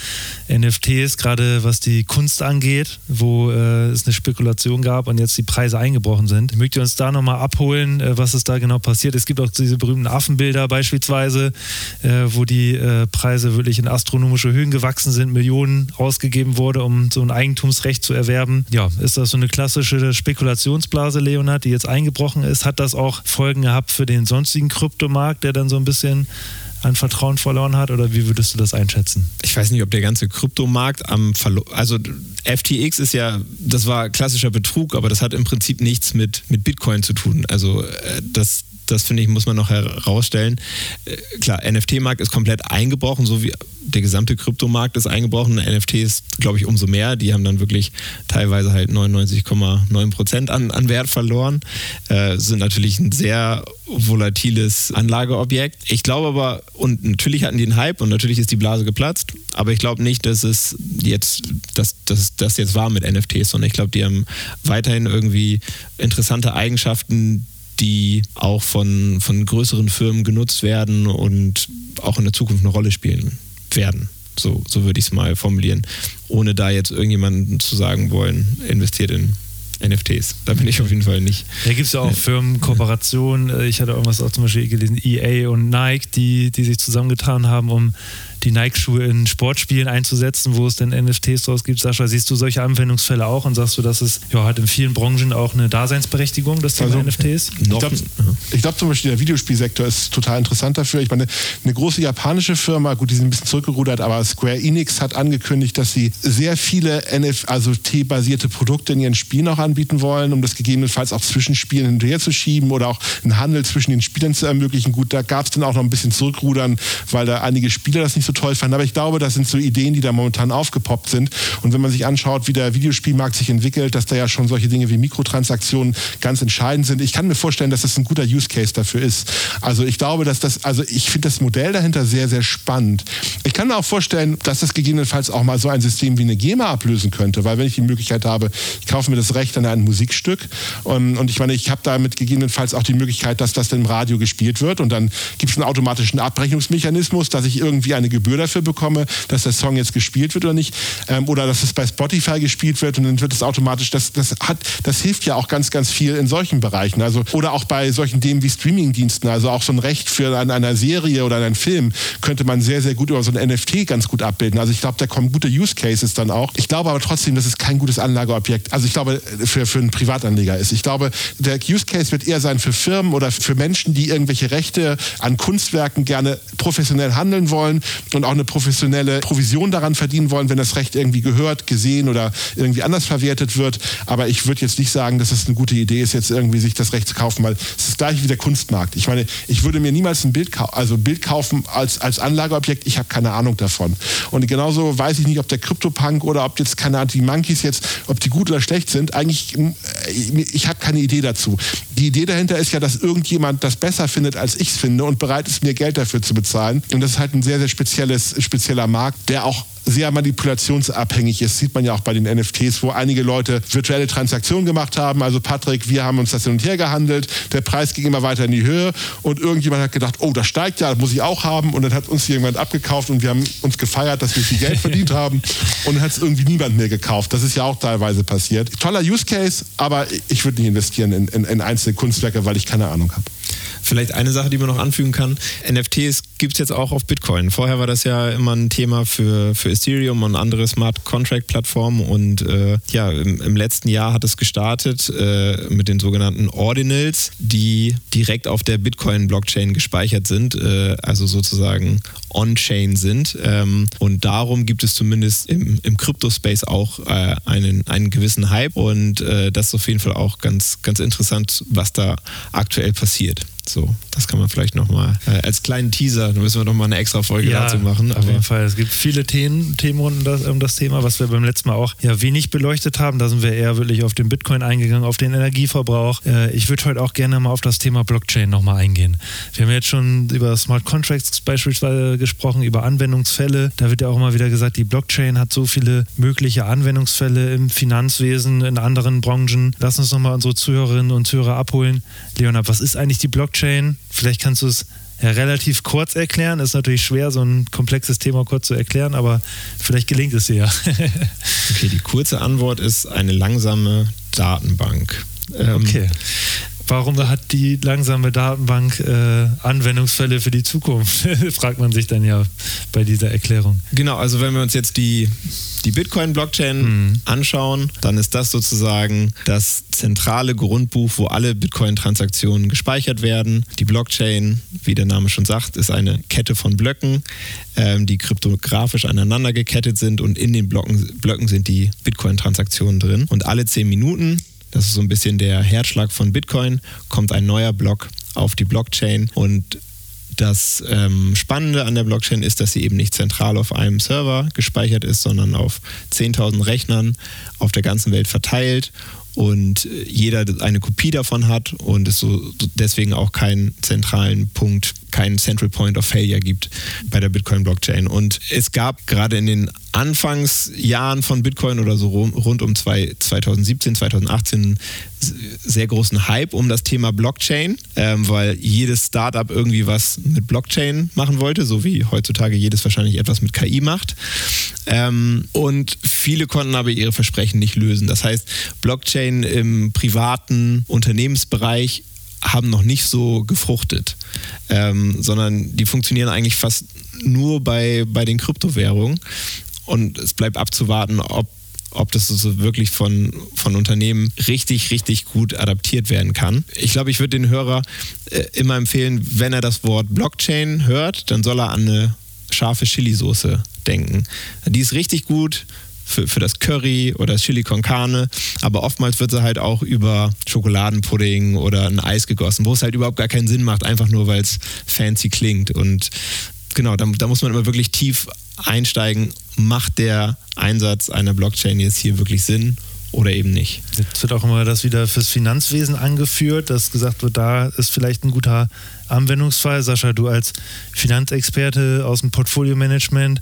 NFTs, gerade was die Kunst angeht, wo äh, es eine Spekulation gab und jetzt die Preise eingebrochen sind. Mögt ihr uns da nochmal abholen, äh, was ist da genau passiert? Es gibt auch diese berühmten Affenbilder beispielsweise, äh, wo die äh, Preise wirklich in astronomische Höhen gewachsen sind, Millionen ausgegeben wurde, um so ein Eigentumsrecht zu erwerben. Ja, ist das so eine klassische Spekulationsblase, Leonhard, die jetzt eingebrochen ist? Hat das auch Folgen gehabt für den sonstigen Kryptomarkt, der dann so ein bisschen an Vertrauen verloren hat oder wie würdest du das einschätzen? Ich weiß nicht, ob der ganze Kryptomarkt am Verlo also FTX ist ja, das war klassischer Betrug, aber das hat im Prinzip nichts mit, mit Bitcoin zu tun. Also äh, das, das finde ich, muss man noch herausstellen. Äh, klar, NFT-Markt ist komplett eingebrochen, so wie der gesamte Kryptomarkt ist eingebrochen. NFTs, glaube ich, umso mehr. Die haben dann wirklich teilweise halt 99,9 Prozent an, an Wert verloren. Äh, sind natürlich ein sehr volatiles Anlageobjekt. Ich glaube aber, und natürlich hatten die einen Hype und natürlich ist die Blase geplatzt, aber ich glaube nicht, dass es jetzt, dass das jetzt war mit NFTs, sondern ich glaube, die haben weiterhin irgendwie interessante Eigenschaften, die auch von, von größeren Firmen genutzt werden und auch in der Zukunft eine Rolle spielen werden. So, so würde ich es mal formulieren. Ohne da jetzt irgendjemanden zu sagen wollen, investiert in NFTs. Da bin ich auf jeden Fall nicht. Da gibt es ja auch Firmenkooperationen. Ich hatte irgendwas auch zum Beispiel gelesen, EA und Nike, die, die sich zusammengetan haben, um die Nike-Schuhe in Sportspielen einzusetzen, wo es denn NFTs draus gibt. Sascha, siehst du solche Anwendungsfälle auch und sagst du, dass es ja, hat in vielen Branchen auch eine Daseinsberechtigung, das Thema also, NFTs? Ich glaube glaub zum Beispiel, der Videospielsektor ist total interessant dafür. Ich meine, eine große japanische Firma, gut, die sind ein bisschen zurückgerudert, aber Square Enix hat angekündigt, dass sie sehr viele NFT, also T-basierte Produkte in ihren Spielen auch anbieten wollen, um das gegebenenfalls auch zwischen Spielen hinterher zu schieben oder auch einen Handel zwischen den Spielern zu ermöglichen. Gut, da gab es dann auch noch ein bisschen Zurückrudern, weil da einige Spieler das nicht so toll fanden. Aber ich glaube, das sind so Ideen, die da momentan aufgepoppt sind. Und wenn man sich anschaut, wie der Videospielmarkt sich entwickelt, dass da ja schon solche Dinge wie Mikrotransaktionen ganz entscheidend sind. Ich kann mir vorstellen, dass das ein guter Use Case dafür ist. Also ich glaube, dass das, also ich finde das Modell dahinter sehr, sehr spannend. Ich kann mir auch vorstellen, dass das gegebenenfalls auch mal so ein System wie eine GEMA ablösen könnte, weil wenn ich die Möglichkeit habe, ich kaufe mir das Recht an ein Musikstück und, und ich meine, ich habe damit gegebenenfalls auch die Möglichkeit, dass das dann im Radio gespielt wird und dann gibt es einen automatischen Abrechnungsmechanismus, dass ich irgendwie eine Gebühr dafür bekomme, dass der Song jetzt gespielt wird oder nicht. Ähm, oder dass es bei Spotify gespielt wird und dann wird es automatisch, das, das, hat, das hilft ja auch ganz, ganz viel in solchen Bereichen. Also, oder auch bei solchen Themen wie Streamingdiensten. Also auch so ein Recht für eine, eine Serie oder einen Film könnte man sehr, sehr gut über so ein NFT ganz gut abbilden. Also ich glaube, da kommen gute Use Cases dann auch. Ich glaube aber trotzdem, dass es kein gutes Anlageobjekt, also ich glaube, für, für einen Privatanleger ist. Ich glaube, der Use Case wird eher sein für Firmen oder für Menschen, die irgendwelche Rechte an Kunstwerken gerne professionell handeln wollen und auch eine professionelle Provision daran verdienen wollen, wenn das Recht irgendwie gehört, gesehen oder irgendwie anders verwertet wird. Aber ich würde jetzt nicht sagen, dass es eine gute Idee ist, jetzt irgendwie sich das Recht zu kaufen, weil es ist gleich wie der Kunstmarkt. Ich meine, ich würde mir niemals ein Bild, also ein Bild kaufen als, als Anlageobjekt. Ich habe keine Ahnung davon. Und genauso weiß ich nicht, ob der Crypto-Punk oder ob jetzt, keine Ahnung, die Monkeys jetzt, ob die gut oder schlecht sind. Eigentlich, ich habe keine Idee dazu. Die Idee dahinter ist ja, dass irgendjemand das besser findet, als ich es finde und bereit ist, mir Geld dafür zu bezahlen. Und das ist halt ein sehr, sehr spezielles, spezieller Markt, der auch sehr manipulationsabhängig ist. Sieht man ja auch bei den NFTs, wo einige Leute virtuelle Transaktionen gemacht haben. Also Patrick, wir haben uns das hin und her gehandelt. Der Preis ging immer weiter in die Höhe und irgendjemand hat gedacht, oh, das steigt ja, das muss ich auch haben. Und dann hat uns jemand abgekauft und wir haben uns gefeiert, dass wir viel Geld verdient haben. Und dann hat es irgendwie niemand mehr gekauft. Das ist ja auch teilweise passiert. Toller Use Case, aber ich würde nicht investieren in, in, in einzelne Kunstwerke, weil ich keine Ahnung habe. Vielleicht eine Sache, die man noch anfügen kann. NFTs gibt es jetzt auch auf Bitcoin. Vorher war das ja immer ein Thema für, für Ethereum und andere Smart Contract Plattformen. Und äh, ja, im, im, letzten Jahr hat es gestartet äh, mit den sogenannten Ordinals, die direkt auf der Bitcoin-Blockchain gespeichert sind, äh, also sozusagen on-chain sind. Ähm, und darum gibt es zumindest im, im Crypto-Space auch äh, einen, einen gewissen Hype. Und äh, das ist auf jeden Fall auch ganz, ganz interessant, was da aktuell passiert. So, das kann man vielleicht nochmal äh, als kleinen Teaser, da müssen wir nochmal eine extra Folge ja, dazu machen. Auf jeden Fall. Es gibt viele Themen, Themenrunden das, um das Thema, was wir beim letzten Mal auch ja wenig beleuchtet haben. Da sind wir eher wirklich auf den Bitcoin eingegangen, auf den Energieverbrauch. Äh, ich würde heute auch gerne mal auf das Thema Blockchain nochmal eingehen. Wir haben jetzt schon über Smart Contracts beispielsweise gesprochen, über Anwendungsfälle. Da wird ja auch immer wieder gesagt, die Blockchain hat so viele mögliche Anwendungsfälle im Finanzwesen, in anderen Branchen. Lass uns nochmal unsere Zuhörerinnen und Zuhörer abholen. Leonard, was ist eigentlich die Blockchain? Vielleicht kannst du es ja, relativ kurz erklären. Ist natürlich schwer, so ein komplexes Thema kurz zu erklären, aber vielleicht gelingt es dir ja. okay, die kurze Antwort ist eine langsame Datenbank. Ähm, okay. Warum hat die langsame Datenbank äh, Anwendungsfälle für die Zukunft? Fragt man sich dann ja bei dieser Erklärung. Genau, also wenn wir uns jetzt die, die Bitcoin-Blockchain mhm. anschauen, dann ist das sozusagen das zentrale Grundbuch, wo alle Bitcoin-Transaktionen gespeichert werden. Die Blockchain, wie der Name schon sagt, ist eine Kette von Blöcken, ähm, die kryptografisch aneinander gekettet sind und in den Blocken, Blöcken sind die Bitcoin-Transaktionen drin. Und alle zehn Minuten das ist so ein bisschen der Herzschlag von Bitcoin. Kommt ein neuer Block auf die Blockchain und das ähm, Spannende an der Blockchain ist, dass sie eben nicht zentral auf einem Server gespeichert ist, sondern auf 10.000 Rechnern auf der ganzen Welt verteilt und jeder eine Kopie davon hat und es so deswegen auch keinen zentralen Punkt, keinen Central Point of Failure gibt bei der Bitcoin Blockchain. Und es gab gerade in den Anfangsjahren von Bitcoin oder so rund um 2017, 2018 sehr großen Hype um das Thema Blockchain, ähm, weil jedes Startup irgendwie was mit Blockchain machen wollte, so wie heutzutage jedes wahrscheinlich etwas mit KI macht. Ähm, und viele konnten aber ihre Versprechen nicht lösen. Das heißt, Blockchain im privaten Unternehmensbereich haben noch nicht so gefruchtet, ähm, sondern die funktionieren eigentlich fast nur bei, bei den Kryptowährungen. Und es bleibt abzuwarten, ob, ob das so wirklich von, von Unternehmen richtig, richtig gut adaptiert werden kann. Ich glaube, ich würde den Hörer äh, immer empfehlen, wenn er das Wort Blockchain hört, dann soll er an eine scharfe Chili-Soße denken. Die ist richtig gut für, für das Curry oder das Chili con Carne, aber oftmals wird sie halt auch über Schokoladenpudding oder ein Eis gegossen, wo es halt überhaupt gar keinen Sinn macht, einfach nur weil es fancy klingt. Und genau, da, da muss man immer wirklich tief einsteigen, macht der Einsatz einer Blockchain jetzt hier wirklich Sinn oder eben nicht. Jetzt wird auch immer das wieder fürs Finanzwesen angeführt, dass gesagt wird, da ist vielleicht ein guter Anwendungsfall. Sascha, du als Finanzexperte aus dem Portfolio-Management,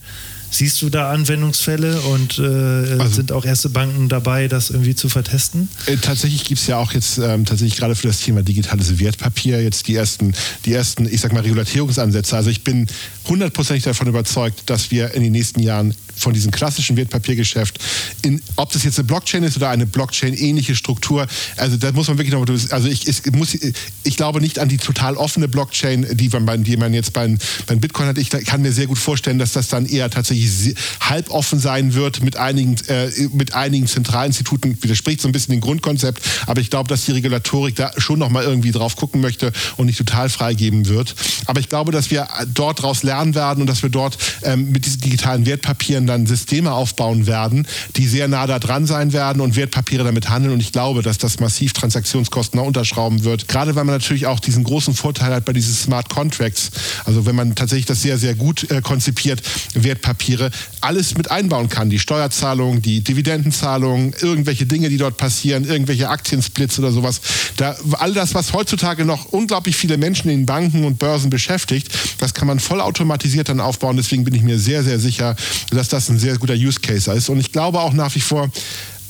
Siehst du da Anwendungsfälle und äh, also, sind auch erste Banken dabei, das irgendwie zu vertesten? Äh, tatsächlich gibt es ja auch jetzt ähm, tatsächlich gerade für das Thema digitales Wertpapier jetzt die ersten, die ersten, ich sag mal, Regulatorungsansätze. Also ich bin hundertprozentig davon überzeugt, dass wir in den nächsten Jahren von diesem klassischen Wertpapiergeschäft, in, ob das jetzt eine Blockchain ist oder eine Blockchain-ähnliche Struktur, also da muss man wirklich noch, also ich, ich, muss, ich glaube nicht an die total offene Blockchain, die man, die man jetzt beim, beim Bitcoin hat. Ich kann mir sehr gut vorstellen, dass das dann eher tatsächlich halboffen sein wird mit einigen, äh, mit einigen Zentralinstituten, widerspricht so ein bisschen dem Grundkonzept, aber ich glaube, dass die Regulatorik da schon nochmal irgendwie drauf gucken möchte und nicht total freigeben wird. Aber ich glaube, dass wir dort daraus lernen werden und dass wir dort ähm, mit diesen digitalen Wertpapieren dann Systeme aufbauen werden, die sehr nah da dran sein werden und Wertpapiere damit handeln. Und ich glaube, dass das massiv Transaktionskosten noch unterschrauben wird. Gerade weil man natürlich auch diesen großen Vorteil hat bei diesen Smart Contracts. Also wenn man tatsächlich das sehr, sehr gut äh, konzipiert, Wertpapiere, alles mit einbauen kann. Die Steuerzahlung, die Dividendenzahlung, irgendwelche Dinge, die dort passieren, irgendwelche Aktiensplits oder sowas. Da, all das, was heutzutage noch unglaublich viele Menschen in Banken und Börsen beschäftigt, das kann man vollautomatisiert dann aufbauen. Deswegen bin ich mir sehr, sehr sicher, dass das das ein sehr guter Use Case ist. Und ich glaube auch nach wie vor,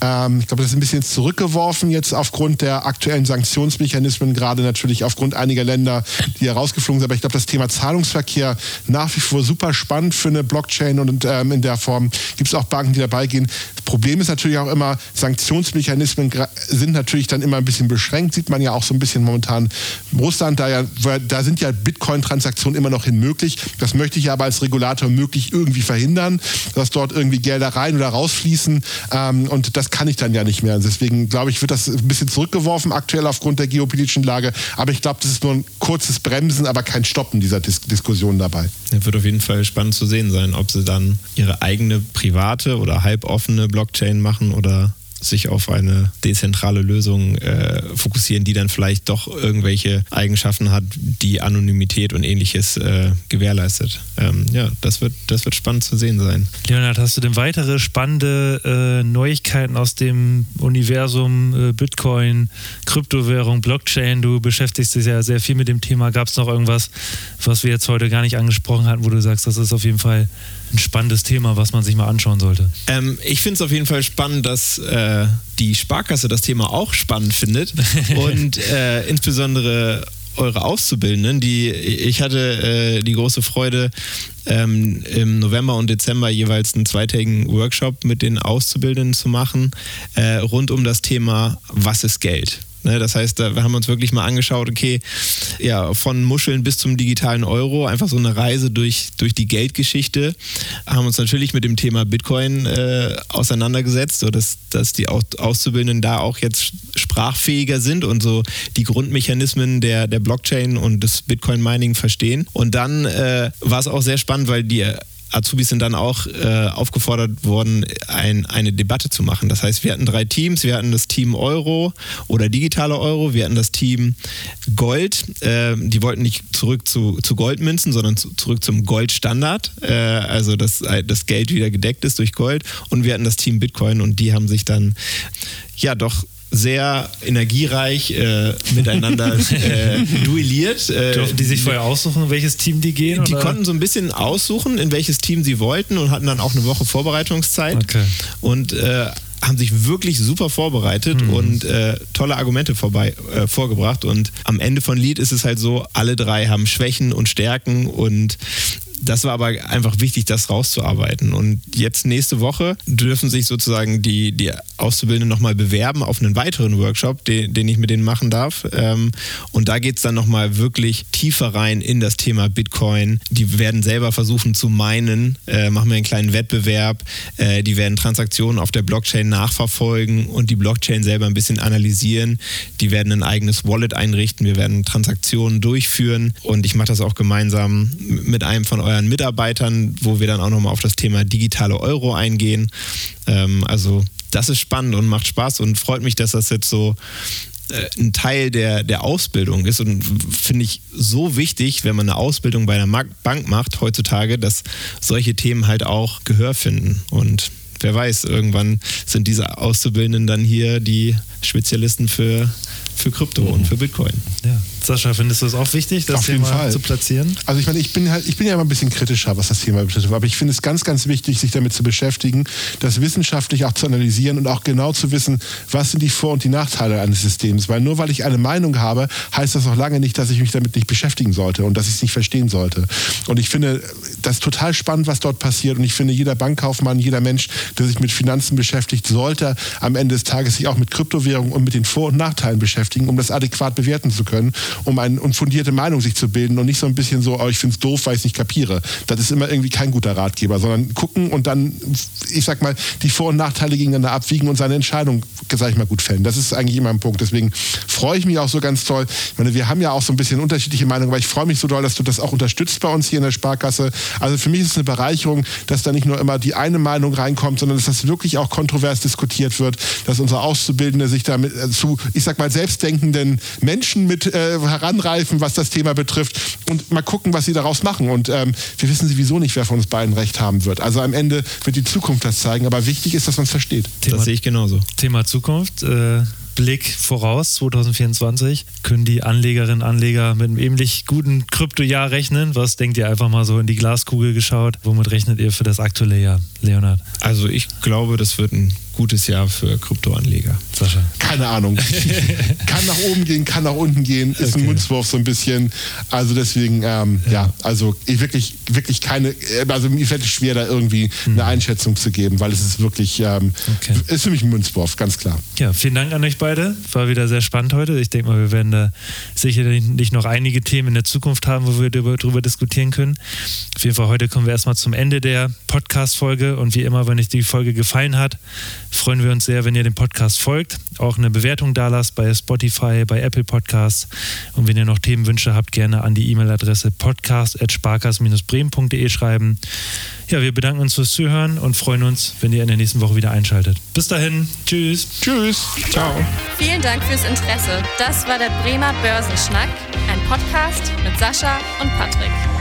ähm, ich glaube, das ist ein bisschen zurückgeworfen jetzt aufgrund der aktuellen Sanktionsmechanismen, gerade natürlich aufgrund einiger Länder, die herausgeflogen sind. Aber ich glaube, das Thema Zahlungsverkehr nach wie vor super spannend für eine Blockchain und ähm, in der Form gibt es auch Banken, die dabei gehen. Das Problem ist natürlich auch immer, Sanktionsmechanismen sind natürlich dann immer ein bisschen beschränkt, sieht man ja auch so ein bisschen momentan Russland, da, ja, da sind ja Bitcoin-Transaktionen immer noch hin möglich. Das möchte ich aber als Regulator möglich irgendwie verhindern, dass dort irgendwie Gelder rein oder rausfließen. Ähm, und das kann ich dann ja nicht mehr. Deswegen glaube ich, wird das ein bisschen zurückgeworfen aktuell aufgrund der geopolitischen Lage. Aber ich glaube, das ist nur ein kurzes Bremsen, aber kein Stoppen dieser Dis Diskussion dabei. Ja, wird auf jeden Fall spannend zu sehen sein, ob sie dann ihre eigene private oder halboffene Blockchain machen oder sich auf eine dezentrale Lösung äh, fokussieren, die dann vielleicht doch irgendwelche Eigenschaften hat, die Anonymität und ähnliches äh, gewährleistet. Ähm, ja, das wird, das wird spannend zu sehen sein. Leonard, hast du denn weitere spannende äh, Neuigkeiten aus dem Universum äh, Bitcoin, Kryptowährung, Blockchain? Du beschäftigst dich ja sehr viel mit dem Thema. Gab es noch irgendwas, was wir jetzt heute gar nicht angesprochen hatten, wo du sagst, das ist auf jeden Fall ein spannendes Thema, was man sich mal anschauen sollte. Ähm, ich finde es auf jeden Fall spannend, dass äh, die Sparkasse das Thema auch spannend findet und äh, insbesondere eure Auszubildenden, die ich hatte äh, die große Freude, ähm, im November und Dezember jeweils einen zweitägigen Workshop mit den Auszubildenden zu machen, äh, rund um das Thema, was ist Geld? Ne, das heißt, da haben uns wirklich mal angeschaut, okay, ja, von Muscheln bis zum digitalen Euro, einfach so eine Reise durch, durch die Geldgeschichte, haben uns natürlich mit dem Thema Bitcoin äh, auseinandergesetzt, sodass dass die Auszubildenden da auch jetzt sprachfähiger sind und so die Grundmechanismen der, der Blockchain und des Bitcoin-Mining verstehen. Und dann äh, war es auch sehr spannend, weil die Azubis sind dann auch äh, aufgefordert worden, ein, eine Debatte zu machen. Das heißt, wir hatten drei Teams. Wir hatten das Team Euro oder digitale Euro. Wir hatten das Team Gold. Äh, die wollten nicht zurück zu, zu Goldmünzen, sondern zu, zurück zum Goldstandard. Äh, also, dass das Geld wieder gedeckt ist durch Gold. Und wir hatten das Team Bitcoin und die haben sich dann ja doch sehr energiereich äh, miteinander äh, duelliert. Äh, Durften die sich vorher aussuchen, in welches Team die gehen? Die oder? konnten so ein bisschen aussuchen, in welches Team sie wollten und hatten dann auch eine Woche Vorbereitungszeit. Okay. Und äh, haben sich wirklich super vorbereitet mhm. und äh, tolle Argumente vorbei, äh, vorgebracht. Und am Ende von Lied ist es halt so, alle drei haben Schwächen und Stärken und das war aber einfach wichtig, das rauszuarbeiten. Und jetzt nächste Woche dürfen sich sozusagen die, die Auszubildenden nochmal bewerben auf einen weiteren Workshop, den, den ich mit denen machen darf. Ähm, und da geht es dann nochmal wirklich tiefer rein in das Thema Bitcoin. Die werden selber versuchen zu meinen, äh, machen wir einen kleinen Wettbewerb. Äh, die werden Transaktionen auf der Blockchain nachverfolgen und die Blockchain selber ein bisschen analysieren. Die werden ein eigenes Wallet einrichten. Wir werden Transaktionen durchführen. Und ich mache das auch gemeinsam mit einem von euren Mitarbeitern, wo wir dann auch nochmal auf das Thema digitale Euro eingehen. Ähm, also das ist spannend und macht Spaß und freut mich, dass das jetzt so äh, ein Teil der, der Ausbildung ist und finde ich so wichtig, wenn man eine Ausbildung bei einer Bank macht heutzutage, dass solche Themen halt auch Gehör finden und wer weiß, irgendwann sind diese Auszubildenden dann hier die Spezialisten für, für Krypto mhm. und für Bitcoin. Ja. Sascha, findest du es auch wichtig, das Auf Thema Fall. zu platzieren? Also ich meine, ich bin halt, ich bin ja immer ein bisschen kritischer, was das Thema betrifft, aber ich finde es ganz, ganz wichtig, sich damit zu beschäftigen, das wissenschaftlich auch zu analysieren und auch genau zu wissen, was sind die Vor- und die Nachteile eines Systems. Weil nur weil ich eine Meinung habe, heißt das noch lange nicht, dass ich mich damit nicht beschäftigen sollte und dass ich es nicht verstehen sollte. Und ich finde das total spannend, was dort passiert. Und ich finde, jeder Bankkaufmann, jeder Mensch, der sich mit Finanzen beschäftigt, sollte am Ende des Tages sich auch mit Kryptowährungen und mit den Vor- und Nachteilen beschäftigen, um das adäquat bewerten zu können um eine fundierte Meinung sich zu bilden und nicht so ein bisschen so, oh, ich finde es doof, weil ich es nicht kapiere. Das ist immer irgendwie kein guter Ratgeber, sondern gucken und dann, ich sag mal, die Vor- und Nachteile gegeneinander abwiegen und seine Entscheidung, sag ich mal, gut fällen. Das ist eigentlich immer ein Punkt. Deswegen freue ich mich auch so ganz toll. Ich meine, wir haben ja auch so ein bisschen unterschiedliche Meinungen, aber ich freue mich so doll, dass du das auch unterstützt bei uns hier in der Sparkasse. Also für mich ist es eine Bereicherung, dass da nicht nur immer die eine Meinung reinkommt, sondern dass das wirklich auch kontrovers diskutiert wird, dass unsere Auszubildende sich damit äh, zu, ich sag mal, selbstdenkenden Menschen mit äh, heranreifen, was das Thema betrifft und mal gucken, was sie daraus machen. Und ähm, wir wissen sowieso nicht, wer von uns beiden recht haben wird. Also am Ende wird die Zukunft das zeigen, aber wichtig ist, dass man es versteht. Thema, das sehe ich genauso. Thema Zukunft. Äh Blick voraus, 2024, können die Anlegerinnen und Anleger mit einem ähnlich guten Kryptojahr rechnen? Was denkt ihr einfach mal so in die Glaskugel geschaut? Womit rechnet ihr für das aktuelle Jahr, Leonhard? Also ich glaube, das wird ein gutes Jahr für Kryptoanleger. Sascha? Keine Ahnung. kann nach oben gehen, kann nach unten gehen, ist okay. ein Mundswurf so ein bisschen. Also deswegen, ähm, ja. ja. also ich wirklich, wirklich keine, also mir fällt es schwer, da irgendwie mhm. eine Einschätzung zu geben, weil es ist wirklich, ähm, okay. ist für mich ein Mundswurf, ganz klar. Ja, vielen Dank an euch beide. War wieder sehr spannend heute. Ich denke mal, wir werden da sicherlich noch einige Themen in der Zukunft haben, wo wir darüber, darüber diskutieren können. Auf jeden Fall heute kommen wir erstmal zum Ende der Podcast-Folge und wie immer, wenn euch die Folge gefallen hat, freuen wir uns sehr, wenn ihr dem Podcast folgt, auch eine Bewertung da lasst bei Spotify, bei Apple Podcasts und wenn ihr noch Themenwünsche habt, gerne an die E-Mail-Adresse podcast.sparkas-bremen.de schreiben. Ja, wir bedanken uns fürs Zuhören und freuen uns, wenn ihr in der nächsten Woche wieder einschaltet. Bis dahin, tschüss. Tschüss. Ciao. Vielen Dank fürs Interesse. Das war der Bremer Börsenschnack, ein Podcast mit Sascha und Patrick.